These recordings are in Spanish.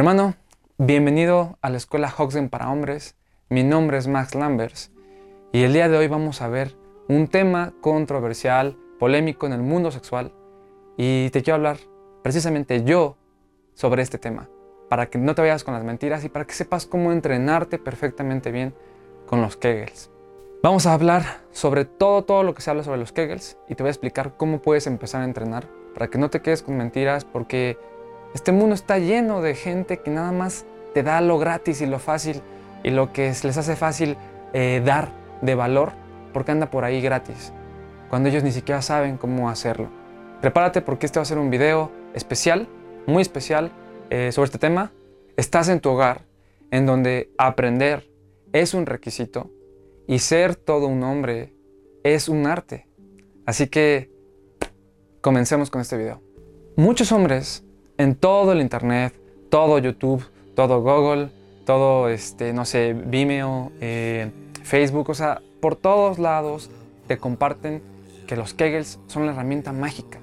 Hermano, bienvenido a la escuela Hoxen para hombres. Mi nombre es Max Lambers y el día de hoy vamos a ver un tema controversial, polémico en el mundo sexual y te quiero hablar precisamente yo sobre este tema, para que no te vayas con las mentiras y para que sepas cómo entrenarte perfectamente bien con los Kegels. Vamos a hablar sobre todo, todo lo que se habla sobre los Kegels y te voy a explicar cómo puedes empezar a entrenar para que no te quedes con mentiras porque este mundo está lleno de gente que nada más te da lo gratis y lo fácil y lo que les hace fácil eh, dar de valor porque anda por ahí gratis, cuando ellos ni siquiera saben cómo hacerlo. Prepárate porque este va a ser un video especial, muy especial eh, sobre este tema. Estás en tu hogar, en donde aprender es un requisito y ser todo un hombre es un arte. Así que comencemos con este video. Muchos hombres en todo el internet, todo YouTube, todo Google, todo, este, no sé, Vimeo, eh, Facebook, o sea, por todos lados te comparten que los Kegels son la herramienta mágica.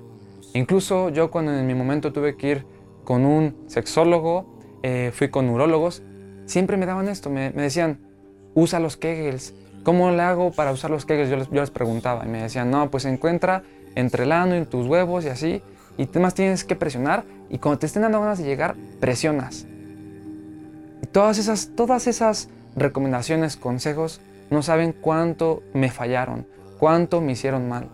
Incluso yo cuando en mi momento tuve que ir con un sexólogo, eh, fui con urólogos, siempre me daban esto, me, decían, usa los Kegels. ¿Cómo le hago para usar los Kegels? Yo les, preguntaba y me decían, no, pues encuentra entre el ano y tus huevos y así, y además tienes que presionar y cuando te estén dando ganas de llegar, presionas. Y todas esas, todas esas recomendaciones, consejos, no saben cuánto me fallaron, cuánto me hicieron mal.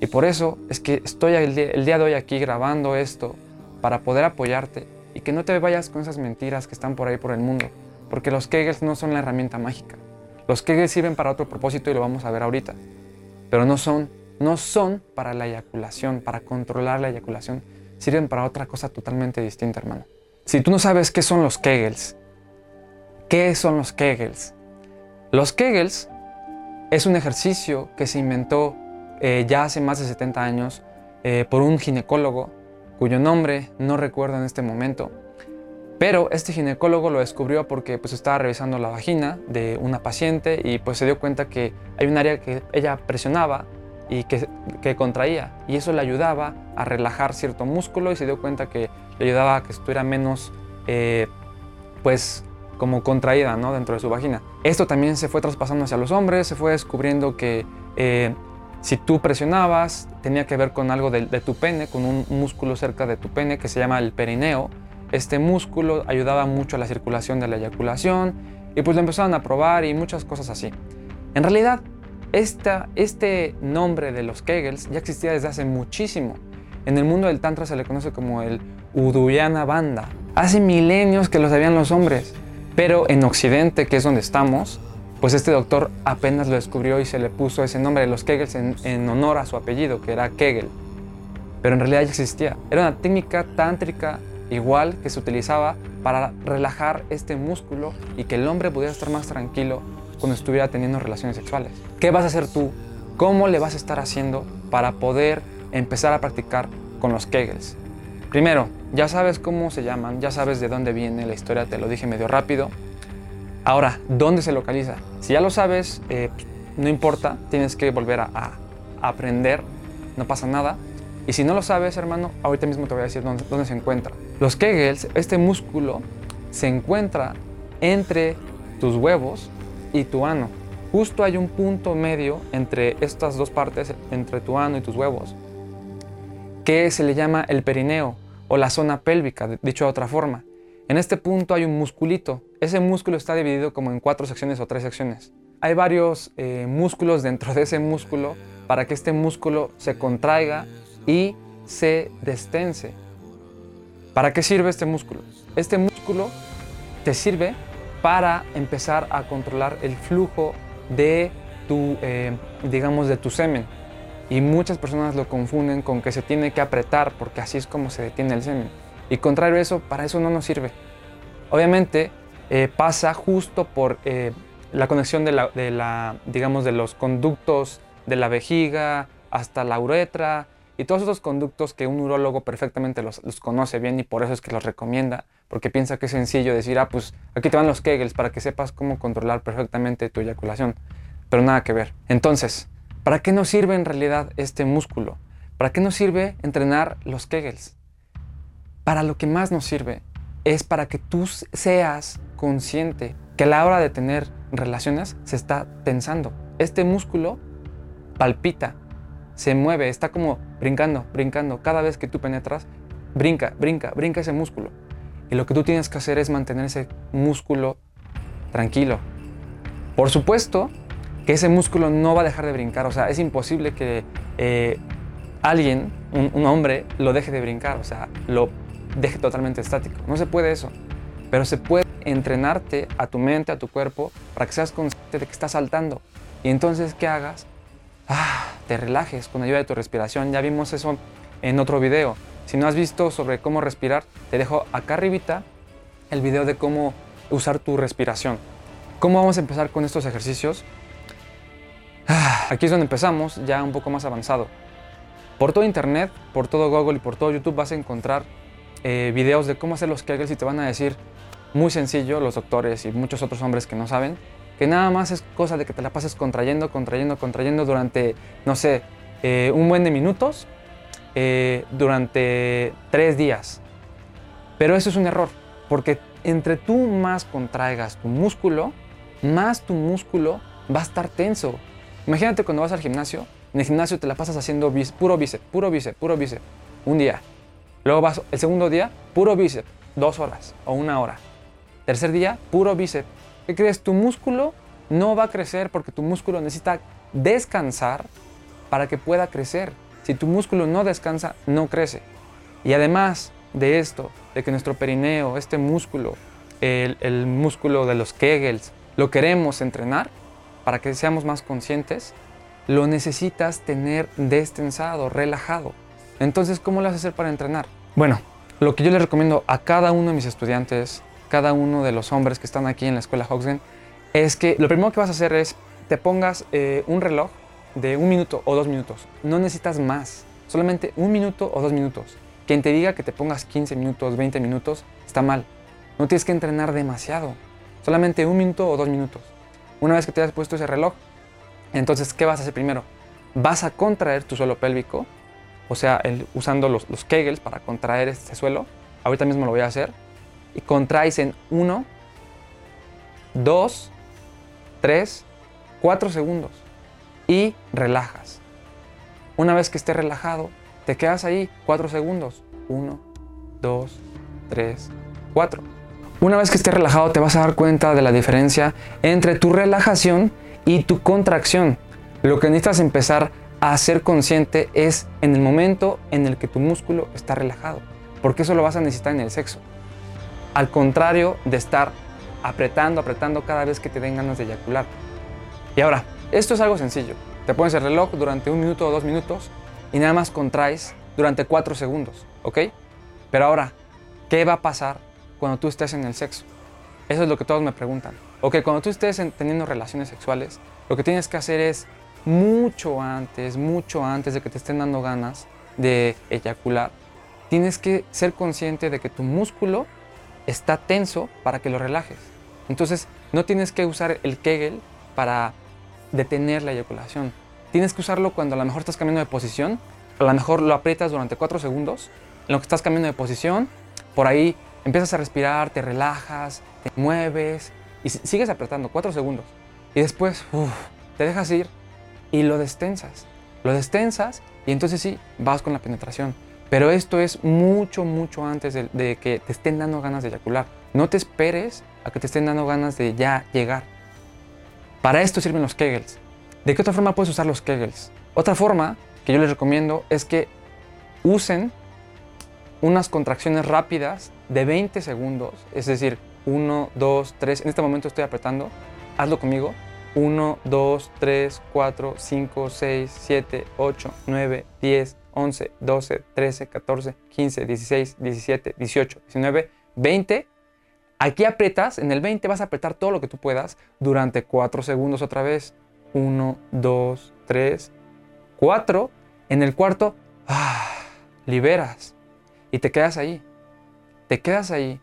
Y por eso es que estoy el día, de hoy aquí grabando esto para poder apoyarte y que no te vayas con esas mentiras que están por ahí por el mundo, porque los Kegels no son la herramienta mágica. Los Kegels sirven para otro propósito y lo vamos a ver ahorita, pero no son no son para la eyaculación, para controlar la eyaculación, sirven para otra cosa totalmente distinta, hermano. Si tú no sabes qué son los Kegels, ¿qué son los Kegels? Los Kegels es un ejercicio que se inventó eh, ya hace más de 70 años eh, por un ginecólogo cuyo nombre no recuerdo en este momento. Pero este ginecólogo lo descubrió porque pues estaba revisando la vagina de una paciente y pues se dio cuenta que hay un área que ella presionaba y que, contraía. Y eso le ayudaba a relajar cierto músculo y se dio cuenta que le ayudaba a que estuviera menos, eh, pues, como contraída ¿no? dentro de su vagina. Esto también se fue traspasando hacia los hombres, se fue descubriendo que eh, si tú presionabas tenía que ver con algo de, de, tu pene, con un músculo cerca de tu pene que se llama el perineo. Este músculo ayudaba mucho a la circulación de la eyaculación y pues lo empezaron a probar y muchas cosas así. En realidad, este nombre de los Kegels ya existía desde hace muchísimo. En el mundo del Tantra se le conoce como el Uduyana Banda. Hace milenios que lo sabían los hombres, pero en Occidente, que es donde estamos, pues este doctor apenas lo descubrió y se le puso ese nombre de los Kegels en, en honor a su apellido, que era Kegel. Pero en realidad ya existía. Era una técnica tántrica igual que se utilizaba para relajar este músculo y que el hombre pudiera estar más tranquilo cuando estuviera teniendo relaciones sexuales. ¿Qué vas a hacer tú? ¿Cómo le vas a estar haciendo para poder empezar a practicar con los Kegels? Primero, ya sabes cómo se llaman, ya sabes de dónde viene la historia, te lo dije medio rápido. Ahora, ¿dónde se localiza? Si ya lo sabes, eh, no importa, tienes que volver a, aprender, no pasa nada. Y si no lo sabes, hermano, ahorita mismo te voy a decir dónde, dónde se encuentra. Los Kegels, este músculo, se encuentra entre tus huevos y tu ano. Justo hay un punto medio entre estas dos partes, entre tu ano y tus huevos, que se le llama el perineo o la zona pélvica, dicho de otra forma. En este punto hay un musculito. Ese músculo está dividido como en cuatro secciones o tres secciones. Hay varios eh, músculos dentro de ese músculo para que este músculo se contraiga y se destense. ¿Para qué sirve este músculo? Este músculo te sirve para empezar a controlar el flujo de tu, eh, digamos, de tu semen. Y muchas personas lo confunden con que se tiene que apretar porque así es como se detiene el semen. Y contrario a eso, para eso no nos sirve. Obviamente eh, pasa justo por eh, la conexión de la, digamos, de los conductos de la vejiga hasta la uretra y todos esos conductos que un urólogo perfectamente los, conoce bien y por eso es que los recomienda, porque piensa que es sencillo decir, ah, pues aquí te van los Kegels para que sepas cómo controlar perfectamente tu eyaculación, pero nada que ver. Entonces, ¿para qué nos sirve en realidad este músculo? ¿Para qué nos sirve entrenar los Kegels? Para lo que más nos sirve es para que tú seas consciente que a la hora de tener relaciones se está tensando. Este músculo palpita, se mueve, está como brincando, brincando. Cada vez que tú penetras, brinca, brinca, brinca ese músculo. Y lo que tú tienes que hacer es mantener ese músculo tranquilo. Por supuesto que ese músculo no va a dejar de brincar, o sea, es imposible que eh, alguien, un, hombre, lo deje de brincar, o sea, lo deje totalmente estático. No se puede eso, pero se puede entrenarte a tu mente, a tu cuerpo, para que seas consciente de que estás saltando. Y entonces, ¿qué hagas? Ah, te relajes con ayuda de tu respiración. Ya vimos eso en otro video. Si no has visto sobre cómo respirar, te dejo acá arribita el video de cómo usar tu respiración. ¿Cómo vamos a empezar con estos ejercicios? Ah, aquí es donde empezamos, ya un poco más avanzado. Por todo internet, por todo Google y por todo YouTube vas a encontrar eh, videos de cómo hacer los Kegels y te van a decir muy sencillo los doctores y muchos otros hombres que no saben que nada más es cosa de que te la pases contrayendo, contrayendo, contrayendo durante, no sé, eh, un buen de minutos, eh, durante tres días. Pero eso es un error, porque entre tú más contraigas tu músculo, más tu músculo va a estar tenso. Imagínate cuando vas al gimnasio, en el gimnasio te la pasas haciendo puro bíceps, puro bíceps, puro bíceps, un día. Luego vas el segundo día, puro bíceps, dos horas o una hora. Tercer día, puro bíceps, ¿Qué crees? Tu músculo no va a crecer porque tu músculo necesita descansar para que pueda crecer. Si tu músculo no descansa, no crece. Y además de esto, de que nuestro perineo, este músculo, el, músculo de los Kegels, lo queremos entrenar para que seamos más conscientes, lo necesitas tener destensado, relajado. Entonces, ¿cómo lo vas a hacer para entrenar? Bueno, lo que yo le recomiendo a cada uno de mis estudiantes cada uno de los hombres que están aquí en la escuela Hoxgen es que lo primero que vas a hacer es te pongas eh, un reloj de un minuto o dos minutos. No necesitas más, solamente un minuto o dos minutos. Quien te diga que te pongas 15 minutos, 20 minutos, está mal. No tienes que entrenar demasiado, solamente un minuto o dos minutos. Una vez que te hayas puesto ese reloj, entonces, ¿qué vas a hacer primero? Vas a contraer tu suelo pélvico, o sea, usando los, los Kegels para contraer este suelo. Ahorita mismo lo voy a hacer y contraes en 1, 2, 3, 4 segundos y relajas. Una vez que esté relajado, te quedas ahí 4 segundos. 1, 2, 3, 4. Una vez que estés relajado te vas a dar cuenta de la diferencia entre tu relajación y tu contracción. Lo que necesitas empezar a ser consciente es en el momento en el que tu músculo está relajado, porque eso lo vas a necesitar en el sexo al contrario de estar apretando, apretando cada vez que te den ganas de eyacular. Y ahora, esto es algo sencillo. Te pones el reloj durante un minuto o dos minutos y nada más contraes durante cuatro segundos, ¿ok? Pero ahora, ¿qué va a pasar cuando tú estés en el sexo? Eso es lo que todos me preguntan. Ok, cuando tú estés teniendo relaciones sexuales, lo que tienes que hacer es mucho antes, mucho antes de que te estén dando ganas de eyacular, tienes que ser consciente de que tu músculo está tenso para que lo relajes. Entonces, no tienes que usar el Kegel para detener la eyaculación. Tienes que usarlo cuando a lo mejor estás cambiando de posición, a lo mejor lo aprietas durante 4 segundos, en lo que estás cambiando de posición, por ahí empiezas a respirar, te relajas, te mueves y sigues apretando 4 segundos. Y después te dejas ir y lo destensas. Lo destensas y entonces sí, vas con la penetración. Pero esto es mucho, mucho antes de, que te estén dando ganas de eyacular. No te esperes a que te estén dando ganas de ya llegar. Para esto sirven los Kegels. ¿De qué otra forma puedes usar los Kegels? Otra forma que yo les recomiendo es que usen unas contracciones rápidas de 20 segundos. Es decir, 1, 2, 3. En este momento estoy apretando. Hazlo conmigo. 1, 2, 3, 4, 5, 6, 7, 8, 9, 10, 11, 12, 13, 14, 15, 16, 17, 18, 19, 20. Aquí aprietas, en el 20 vas a apretar todo lo que tú puedas durante 4 segundos otra vez. 1, 2, 3, 4. En el cuarto, ah, liberas y te quedas ahí. Te quedas ahí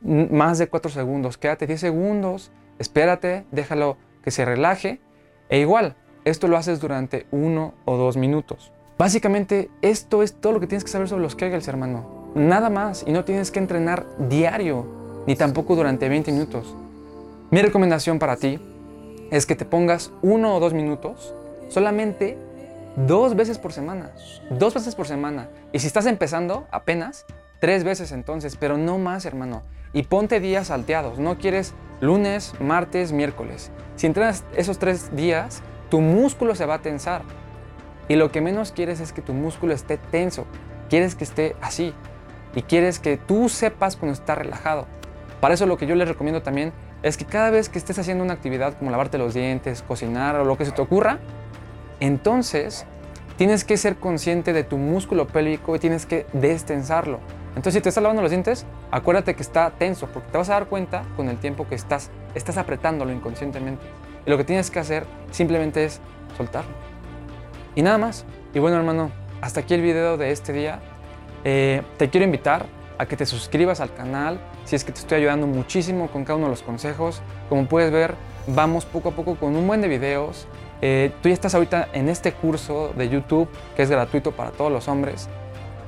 más de 4 segundos. Quédate 10 segundos, espérate, déjalo que se relaje. E igual, esto lo haces durante 1 o 2 minutos. Básicamente, esto es todo lo que tienes que saber sobre los Kegels, hermano. nada más y no tienes que entrenar diario, ni tampoco durante 20 minutos. Mi recomendación para ti es que te pongas uno o dos minutos solamente dos veces por semana. Dos veces por semana. Y si estás empezando apenas, tres veces entonces, pero no más, hermano. Y ponte días salteados. No quieres lunes, martes, miércoles. Si entrenas esos tres días, tu músculo se va a tensar. Y lo que menos quieres es que tu músculo esté tenso. Quieres que esté así. Y quieres que tú sepas cuando está relajado. Para eso lo que yo les recomiendo también es que cada vez que estés haciendo una actividad como lavarte los dientes, cocinar o lo que se te ocurra, entonces tienes que ser consciente de tu músculo pélvico y tienes que destensarlo. Entonces si te estás lavando los dientes, acuérdate que está tenso porque te vas a dar cuenta con el tiempo que estás, estás apretándolo inconscientemente. Y lo que tienes que hacer simplemente es soltarlo. Y nada más. Y bueno hermano, hasta aquí el video de este día. Eh, te quiero invitar a que te suscribas al canal, si es que te estoy ayudando muchísimo con cada uno de los consejos. Como puedes ver, vamos poco a poco con un buen de videos. Eh, tú ya estás ahorita en este curso de YouTube que es gratuito para todos los hombres.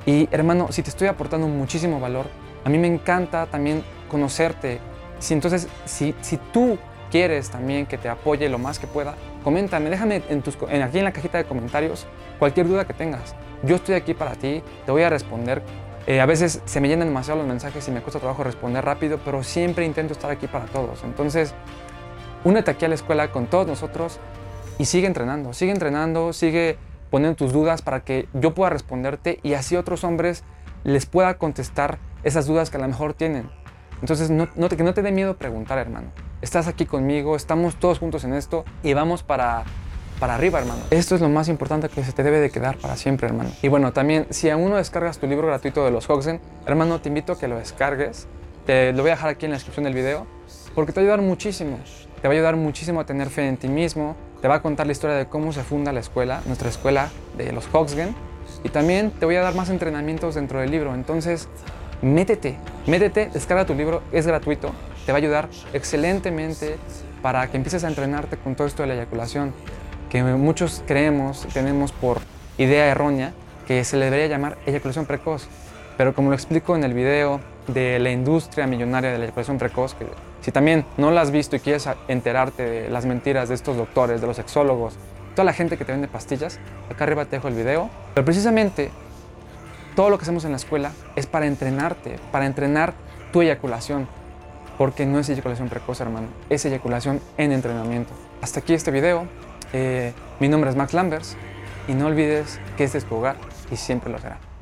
Y hermano, si te estoy aportando muchísimo valor, a mí me encanta también conocerte. Si entonces, si, si tú quieres también que te apoye lo más que pueda, coméntame, déjame en tus, aquí en la cajita de comentarios cualquier duda que tengas. Yo estoy aquí para ti, te voy a responder eh, a veces se me llenan demasiado los mensajes y me cuesta trabajo responder rápido, pero siempre intento estar aquí para todos. Entonces, únete aquí a la escuela con todos nosotros y sigue entrenando, sigue entrenando, sigue poniendo tus dudas para que yo pueda responderte y así otros hombres les pueda contestar esas dudas que a lo mejor tienen. Entonces, no, no te, que no te dé miedo preguntar, hermano. Estás aquí conmigo, estamos todos juntos en esto y vamos para para arriba, hermano. Esto es lo más importante que se te debe de quedar para siempre, hermano. Y bueno, también si aún no descargas tu libro gratuito de los Hoxen, hermano, te invito a que lo descargues. Te lo voy a dejar aquí en la descripción del video porque te va a ayudar muchísimo. Te va a ayudar muchísimo a tener fe en ti mismo. Te va a contar la historia de cómo se funda la escuela, nuestra escuela de los Hoxgen. Y también te voy a dar más entrenamientos dentro del libro. Entonces, métete, métete, descarga tu libro, es gratuito. Te va a ayudar excelentemente para que empieces a entrenarte con todo esto de la eyaculación que muchos creemos, tenemos por idea errónea, que se le debería llamar eyaculación precoz. Pero como lo explico en el video de la industria millonaria de la eyaculación precoz, que si también no la has visto y quieres enterarte de las mentiras de estos doctores, de los sexólogos, toda la gente que te vende pastillas, acá arriba te dejo el video. Pero precisamente todo lo que hacemos en la escuela es para entrenarte, para entrenar tu eyaculación, porque no es eyaculación precoz, hermano, es eyaculación en entrenamiento. Hasta aquí este video. Eh, mi nombre es Max Lambers y no olvides que este es tu hogar y siempre lo será.